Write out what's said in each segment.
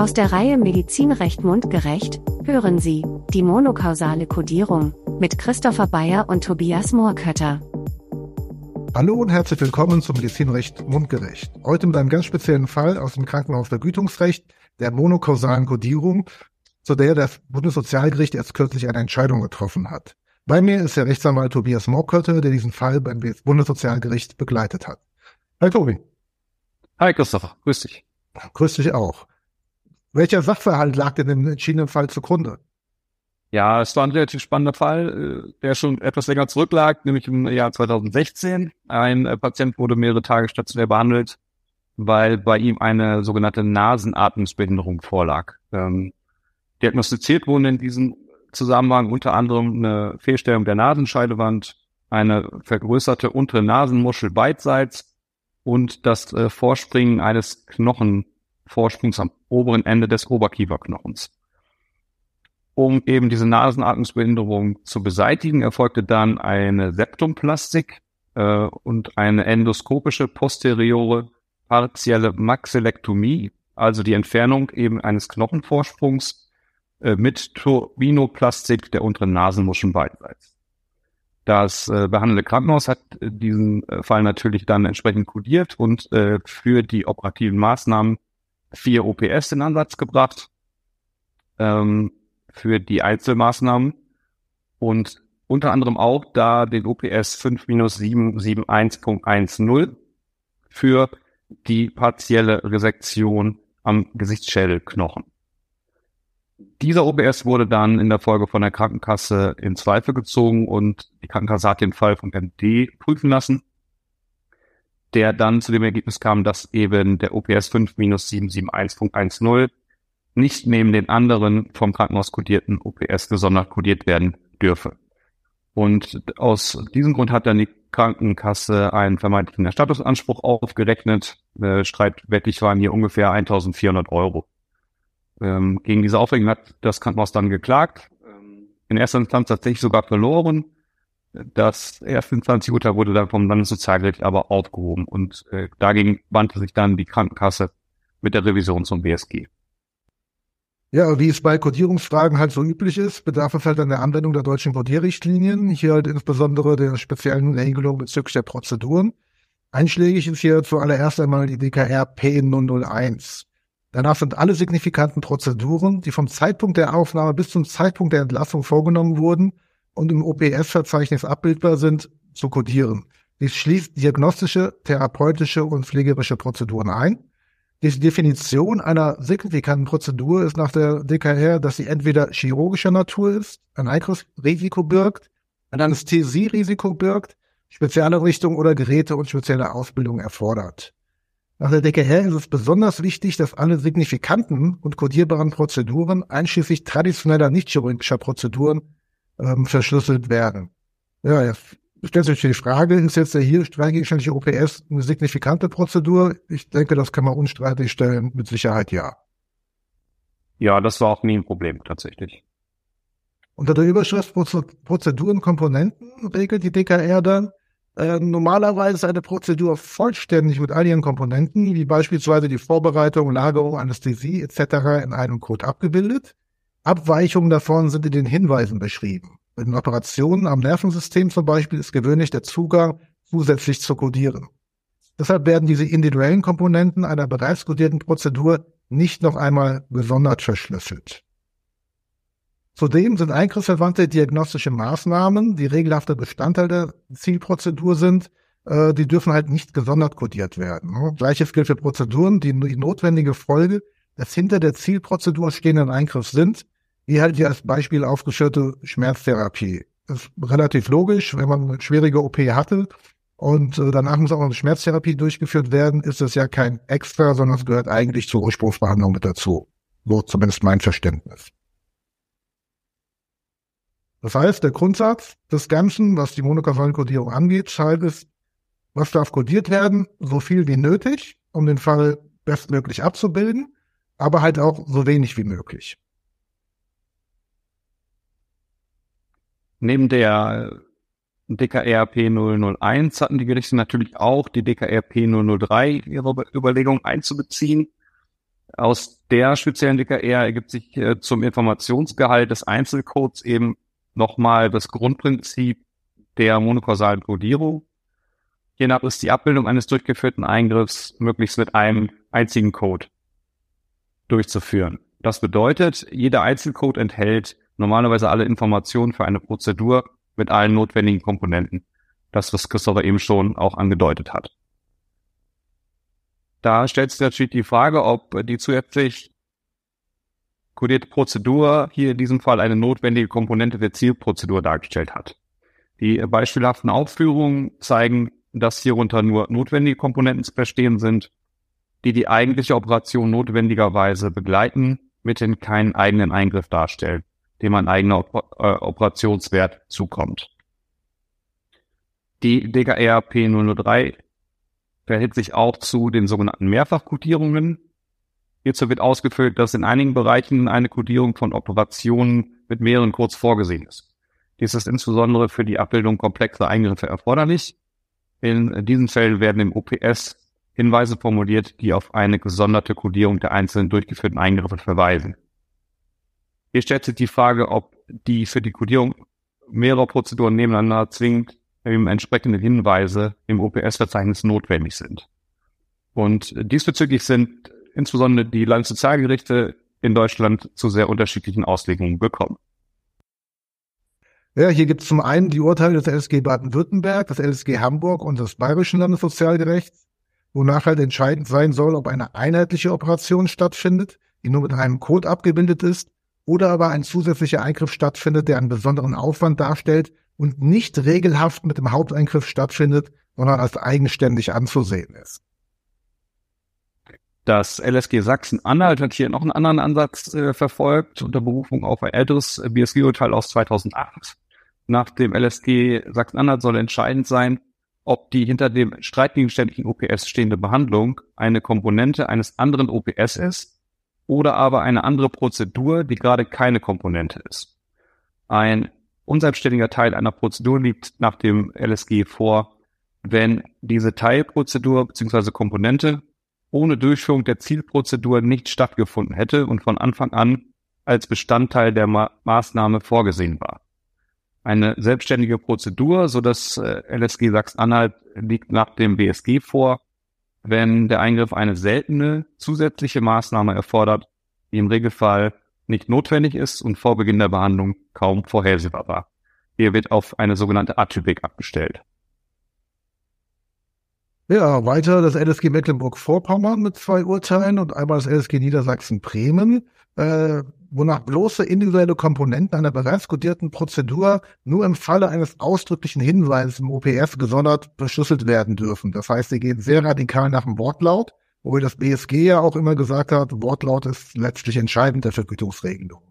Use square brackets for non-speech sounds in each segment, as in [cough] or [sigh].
Aus der Reihe Medizinrecht mundgerecht hören Sie die monokausale Kodierung mit Christopher Bayer und Tobias Moorkötter. Hallo und herzlich willkommen zum Medizinrecht mundgerecht. Heute mit einem ganz speziellen Fall aus dem Krankenhausvergütungsrecht, der monokausalen Kodierung, zu der das Bundessozialgericht erst kürzlich eine Entscheidung getroffen hat. Bei mir ist der Rechtsanwalt Tobias Moorkötter, der diesen Fall beim Bundessozialgericht begleitet hat. Hi Tobi. Hi Christopher, grüß dich. Grüß dich auch. Welcher Sachverhalt lag denn im entschiedenen Fall zugrunde? Ja, es war ein relativ spannender Fall, äh, der schon etwas länger zurücklag, nämlich im Jahr 2016. Ein äh, Patient wurde mehrere Tage stationär behandelt, weil bei ihm eine sogenannte Nasenatmungsbehinderung vorlag. Ähm, diagnostiziert wurden in diesem Zusammenhang unter anderem eine Fehlstellung der Nasenscheidewand, eine vergrößerte untere Nasenmuschel beidseits und das äh, Vorspringen eines Knochenvorsprungs am oberen Ende des Oberkieferknochens. Um eben diese Nasenatmungsbehinderung zu beseitigen, erfolgte dann eine Septumplastik äh, und eine endoskopische posteriore partielle Maxillektomie, also die Entfernung eben eines Knochenvorsprungs äh, mit Turbinoplastik der unteren Nasenmuscheln beidseits. Das äh, behandelnde Krankenhaus hat äh, diesen äh, Fall natürlich dann entsprechend kodiert und äh, für die operativen Maßnahmen vier OPS in Ansatz gebracht ähm, für die Einzelmaßnahmen und unter anderem auch da den OPS 5-771.10 für die partielle Resektion am Gesichtsschädelknochen. Dieser OBS wurde dann in der Folge von der Krankenkasse in Zweifel gezogen und die Krankenkasse hat den Fall vom MD prüfen lassen, der dann zu dem Ergebnis kam, dass eben der OPS 5-771.10 nicht neben den anderen vom Krankenhaus kodierten OPS gesondert kodiert werden dürfe. Und aus diesem Grund hat dann die Krankenkasse einen vermeintlichen Erstattungsanspruch aufgerechnet. Äh, streitwettig waren hier ungefähr 1400 Euro. Ähm, gegen diese Aufregung hat das Krankenhaus dann geklagt. Ähm, in erster Instanz tatsächlich sogar verloren. Das erste Instanzurteil wurde dann vom Landessozialgericht aber aufgehoben und äh, dagegen wandte sich dann die Krankenkasse mit der Revision zum BSG. Ja, wie es bei Codierungsfragen halt so üblich ist, bedarf es halt an der Anwendung der deutschen Codierrichtlinien, hier halt insbesondere der speziellen Regelung bezüglich der Prozeduren. Einschlägig ist hier zuallererst einmal die DKR P001. Danach sind alle signifikanten Prozeduren, die vom Zeitpunkt der Aufnahme bis zum Zeitpunkt der Entlassung vorgenommen wurden und im OPS-Verzeichnis abbildbar sind, zu kodieren. Dies schließt diagnostische, therapeutische und pflegerische Prozeduren ein. Die Definition einer signifikanten Prozedur ist nach der DKR, dass sie entweder chirurgischer Natur ist, ein Eingriffsrisiko birgt, ein Anästhesierisiko birgt, spezielle Richtung oder Geräte und spezielle Ausbildung erfordert. Nach der DKR ist es besonders wichtig, dass alle signifikanten und kodierbaren Prozeduren, einschließlich traditioneller nicht-chirurgischer Prozeduren, ähm, verschlüsselt werden. Ja, jetzt stellt sich die Frage, ist jetzt der hier streitgegenständliche OPS eine signifikante Prozedur? Ich denke, das kann man unstreitig stellen, mit Sicherheit ja. Ja, das war auch nie ein Problem, tatsächlich. Unter der Überschrift Prozeduren Komponenten regelt die DKR dann, äh, normalerweise ist eine Prozedur vollständig mit all ihren Komponenten, wie beispielsweise die Vorbereitung, Lagerung, Anästhesie etc. in einem Code abgebildet. Abweichungen davon sind in den Hinweisen beschrieben. Bei den Operationen am Nervensystem zum Beispiel ist gewöhnlich der Zugang zusätzlich zu codieren. Deshalb werden diese individuellen Komponenten einer bereits codierten Prozedur nicht noch einmal gesondert verschlüsselt. Zudem sind eingriffsverwandte diagnostische Maßnahmen, die regelhafter Bestandteil der Zielprozedur sind, äh, die dürfen halt nicht gesondert kodiert werden. Gleiches gilt für Prozeduren, die die notwendige Folge des hinter der Zielprozedur stehenden Eingriffs sind, wie halt die als Beispiel aufgeführte Schmerztherapie. Das ist relativ logisch, wenn man eine schwierige OP hatte und äh, danach muss auch eine Schmerztherapie durchgeführt werden, ist das ja kein Extra, sondern es gehört eigentlich zur Ursprungsbehandlung mit dazu. So zumindest mein Verständnis. Das heißt, der Grundsatz des Ganzen, was die monokausale Kodierung angeht, halt ist, was darf kodiert werden? So viel wie nötig, um den Fall bestmöglich abzubilden, aber halt auch so wenig wie möglich. Neben der DKR P001 hatten die Gerichte natürlich auch die DKR P003 ihre Überlegungen einzubeziehen. Aus der speziellen DKR ergibt sich äh, zum Informationsgehalt des Einzelcodes eben nochmal das Grundprinzip der monokausalen Codierung. Hiernach ist die Abbildung eines durchgeführten Eingriffs möglichst mit einem einzigen Code durchzuführen. Das bedeutet, jeder Einzelcode enthält normalerweise alle Informationen für eine Prozedur mit allen notwendigen Komponenten. Das, was Christopher eben schon auch angedeutet hat. Da stellt sich natürlich die Frage, ob die zusätzlich kodierte Prozedur hier in diesem Fall eine notwendige Komponente der Zielprozedur dargestellt hat. Die beispielhaften Aufführungen zeigen, dass hierunter nur notwendige Komponenten zu verstehen sind, die die eigentliche Operation notwendigerweise begleiten, mithin keinen eigenen Eingriff darstellen, dem ein eigener äh, Operationswert zukommt. Die DKR P003 verhält sich auch zu den sogenannten Mehrfachkodierungen. Hierzu wird ausgeführt, dass in einigen Bereichen eine Kodierung von Operationen mit mehreren Codes vorgesehen ist. Dies ist insbesondere für die Abbildung komplexer Eingriffe erforderlich. In diesen Fällen werden im OPS Hinweise formuliert, die auf eine gesonderte Kodierung der einzelnen durchgeführten Eingriffe verweisen. Hier stellt sich die Frage, ob die für die Kodierung mehrerer Prozeduren nebeneinander zwingend entsprechende Hinweise im OPS-Verzeichnis notwendig sind. Und diesbezüglich sind insbesondere die Landessozialgerichte in Deutschland zu sehr unterschiedlichen Auslegungen gekommen. Ja, hier gibt es zum einen die Urteile des LSG Baden-Württemberg, des LSG Hamburg und des Bayerischen Landessozialgerichts, wonach halt entscheidend sein soll, ob eine einheitliche Operation stattfindet, die nur mit einem Code abgebildet ist, oder aber ein zusätzlicher Eingriff stattfindet, der einen besonderen Aufwand darstellt und nicht regelhaft mit dem Haupteingriff stattfindet, sondern als eigenständig anzusehen ist. Das LSG Sachsen-Anhalt hat hier noch einen anderen Ansatz äh, verfolgt, unter Berufung auf ein älteres BSG-Urteil aus 2008. Nach dem LSG Sachsen-Anhalt soll entscheidend sein, ob die hinter dem streitgegenständlichen OPS stehende Behandlung eine Komponente eines anderen OPS ist oder aber eine andere Prozedur, die gerade keine Komponente ist. Ein unselbstständiger Teil einer Prozedur liegt nach dem LSG vor, wenn diese Teilprozedur bzw. Komponente ohne Durchführung der Zielprozedur nicht stattgefunden hätte und von Anfang an als Bestandteil der Ma Maßnahme vorgesehen war. Eine selbstständige Prozedur, so das äh, LSG Sachsen-Anhalt liegt nach dem BSG vor, wenn der Eingriff eine seltene zusätzliche Maßnahme erfordert, die im Regelfall nicht notwendig ist und vor Beginn der Behandlung kaum vorhersehbar war. Hier wird auf eine sogenannte Atypik abgestellt. Ja, weiter das LSG Mecklenburg-Vorpommern mit zwei Urteilen und einmal das LSG Niedersachsen-Bremen, äh, wonach bloße individuelle Komponenten einer bereits kodierten Prozedur nur im Falle eines ausdrücklichen Hinweises im OPS gesondert verschlüsselt werden dürfen. Das heißt, sie gehen sehr radikal nach dem Wortlaut Wobei das BSG ja auch immer gesagt hat, Wortlaut ist letztlich entscheidend der Vergütungsregelung.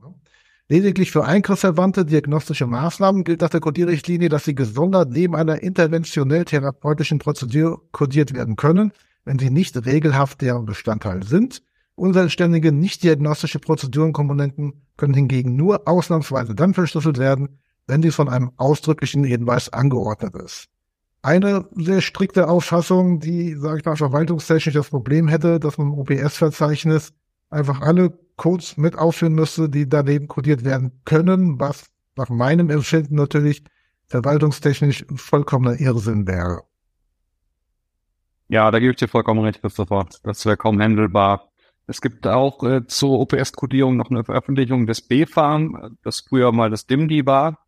Lediglich für eingriffsverwandte diagnostische Maßnahmen gilt nach der Kodierrichtlinie, dass sie gesondert neben einer interventionell-therapeutischen Prozedur kodiert werden können, wenn sie nicht regelhaft deren Bestandteil sind. Unselbstständige, nicht diagnostische Prozedurenkomponenten können hingegen nur ausnahmsweise dann verschlüsselt werden, wenn dies von einem ausdrücklichen Hinweis angeordnet ist eine sehr strikte Auffassung, die, sage ich mal, verwaltungstechnisch das Problem hätte, dass man im OPS-Verzeichnis einfach alle Codes mit aufführen müsste, die daneben codiert werden können, was nach meinem Empfinden natürlich verwaltungstechnisch vollkommener Irrsinn wäre. Ja, da gebe ich dir vollkommen recht, Christopher. Das wäre kaum handelbar. Es gibt auch äh, zur OPS-Kodierung noch eine Veröffentlichung des BFARM, das früher mal das DIMDI war.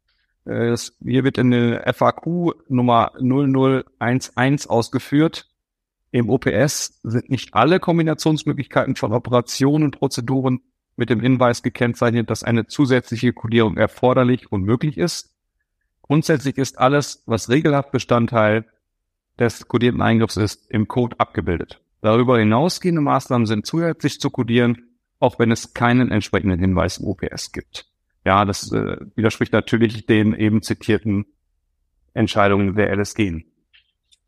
Äh, hier wird in der FAQ Nummer 0011 ausgeführt. Im OPS sind nicht alle Kombinationsmöglichkeiten von Operationen und Prozeduren mit dem Hinweis gekennzeichnet, dass eine zusätzliche Codierung erforderlich und möglich ist. Grundsätzlich ist alles, was regelhaft Bestandteil des codierten Eingriffs ist, im Code abgebildet. Darüber hinausgehende Maßnahmen sind zusätzlich zu codieren, auch wenn es keinen entsprechenden Hinweis im OPS gibt ja, das äh, widerspricht natürlich den eben zitierten Entscheidungen der LSG.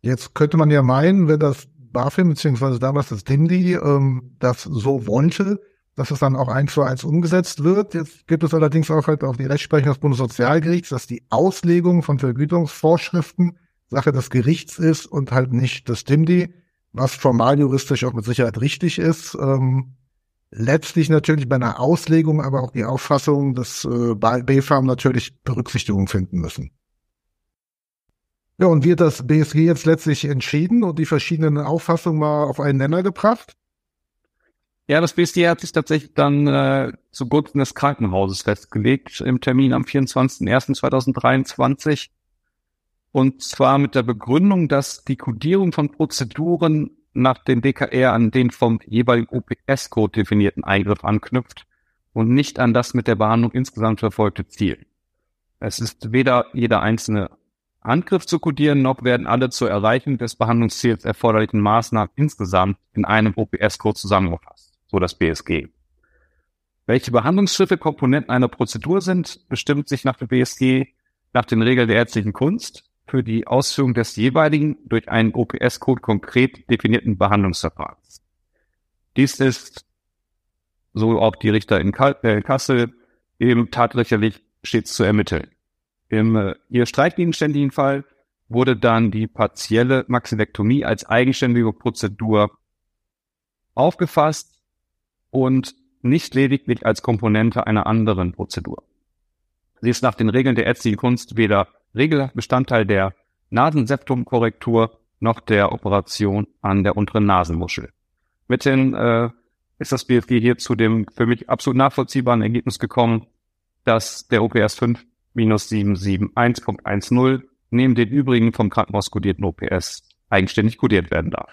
Jetzt könnte man ja meinen, wenn das BaFin beziehungsweise damals das DIMDI ähm, das so wollte, dass es dann auch eins zu eins umgesetzt wird. Jetzt gibt es allerdings auch halt auch die Rechtsprechung des Bundessozialgerichts, dass die Auslegung von Vergütungsvorschriften Sache des Gerichts ist und halt nicht des DIMDI, was formal juristisch auch mit Sicherheit richtig ist. Ähm, letztlich natürlich bei einer Auslegung, aber auch die Auffassung des äh, BfArM natürlich Berücksichtigung finden müssen. Ja, und wird das BSG jetzt letztlich entschieden und die verschiedenen Auffassungen mal auf einen Nenner gebracht? Ja, das BSG hat sich tatsächlich dann äh, zugunsten des Krankenhauses festgelegt im Termin am 24.01.2023. Und zwar mit der Begründung, dass die Kodierung von Prozeduren nach dem DKR an den vom jeweiligen OPS-Code definierten Eingriff anknüpft und nicht an das mit der Behandlung insgesamt verfolgte Ziel. Es ist weder jeder einzelne Angriff zu kodieren, noch werden alle zur Erreichung des Behandlungsziels erforderlichen Maßnahmen insgesamt in einem OPS-Code zusammengefasst, so das BSG. Welche Behandlungsschritte Komponenten einer Prozedur sind, bestimmt sich nach dem BSG nach den Regeln der ärztlichen Kunst für die Ausführung des jeweiligen durch einen OPS-Code konkret definierten Behandlungsverfahrens. Dies ist, so auch die Richter in äh, Kassel, eben tatsächlich stets zu ermitteln. Im äh, hier streitgegenständigen Fall wurde dann die partielle Maxillektomie als eigenständige Prozedur aufgefasst und nicht lediglich als Komponente einer anderen Prozedur. Sie ist nach den Regeln der ärztlichen Kunst weder Regelbestandteil der Nasenseptumkorrektur noch der Operation an der unteren Nasenmuschel. Mithin äh, ist das BFG hier zu dem für mich absolut nachvollziehbaren Ergebnis gekommen, dass der OPS 5 minus 771.10 neben den übrigen vom Krankenhaus kodierten OPS eigenständig kodiert werden darf.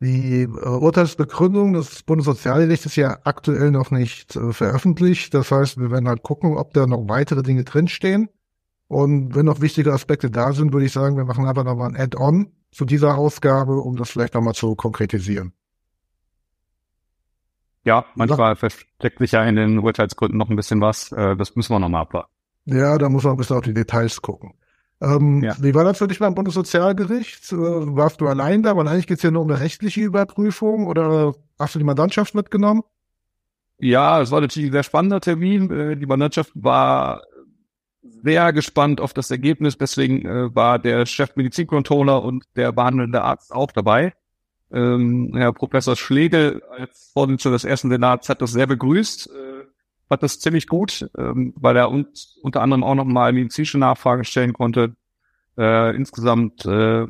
Die äh, Urteilsbegründung des Bundessozialgerichts ist ja aktuell noch nicht äh, veröffentlicht. Das heißt, wir werden halt gucken, ob da noch weitere Dinge drinstehen. Und wenn noch wichtige Aspekte da sind, würde ich sagen, wir machen einfach nochmal ein Add-on zu dieser Ausgabe, um das vielleicht nochmal zu konkretisieren. Ja, manchmal versteckt sich ja in den Urteilsgründen noch ein bisschen was. Äh, das müssen wir nochmal abwarten. Ja, da muss man ein bisschen auf die Details gucken. Ähm, ja. Wie war das für dich beim Bundessozialgericht? Äh, warst du allein da? Weil eigentlich geht es ja nur um eine rechtliche Überprüfung oder hast du die Mandantschaft mitgenommen? Ja, es war natürlich ein sehr spannender Termin. Äh, die Mandantschaft war sehr gespannt auf das Ergebnis. Deswegen äh, war der Chef Medizincontroller und der behandelnde Arzt auch dabei. Ähm, Herr Professor Schlegel als Vorsitzender des ersten Senats hat das sehr begrüßt. Äh, fand das ziemlich gut, ähm, weil er uns unter anderem auch nochmal medizinische Nachfragen stellen konnte. Äh, insgesamt äh,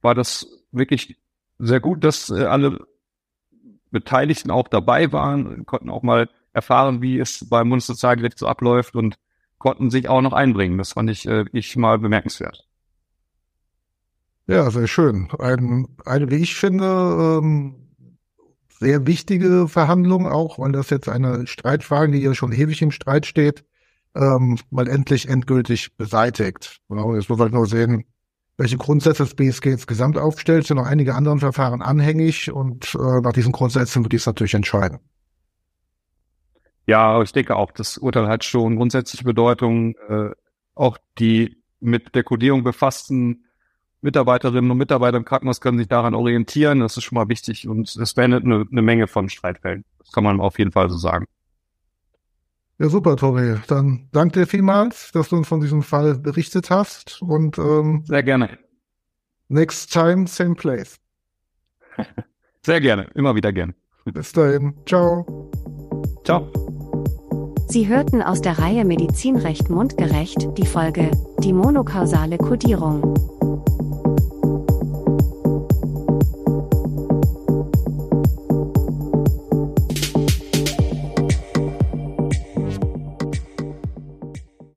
war das wirklich sehr gut, dass äh, alle Beteiligten auch dabei waren, konnten auch mal erfahren, wie es beim Bundessozialgericht so abläuft und konnten sich auch noch einbringen. Das fand ich, äh, ich mal bemerkenswert. Ja, sehr schön. Ein, eine, wie ich finde, ähm, sehr wichtige Verhandlung auch, weil das jetzt eine Streitfrage, die ja schon ewig im Streit steht, ähm, mal endlich endgültig beseitigt. Genau, jetzt muss man nur sehen, welche Grundsätze das BSG insgesamt aufstellt, sind noch einige anderen Verfahren anhängig und äh, nach diesen Grundsätzen wird dies natürlich entscheiden. Ja, ich denke auch, das Urteil hat schon grundsätzliche Bedeutung. Äh, auch die mit der Kodierung befassten Mitarbeiterinnen und Mitarbeiter im Krankenhaus können sich daran orientieren. Das ist schon mal wichtig und es beendet eine, eine Menge von Streitfällen. Das kann man auf jeden Fall so sagen. Ja, super, Tori. Dann danke dir vielmals, dass du uns von diesem Fall berichtet hast und ähm, sehr gerne. Next time, same place. [laughs] Sehr gerne, immer wieder gerne. Bis dahin. Ciao. Ciao. Sie hörten aus der Reihe Medizinrecht mundgerecht die Folge Die monokausale Kodierung.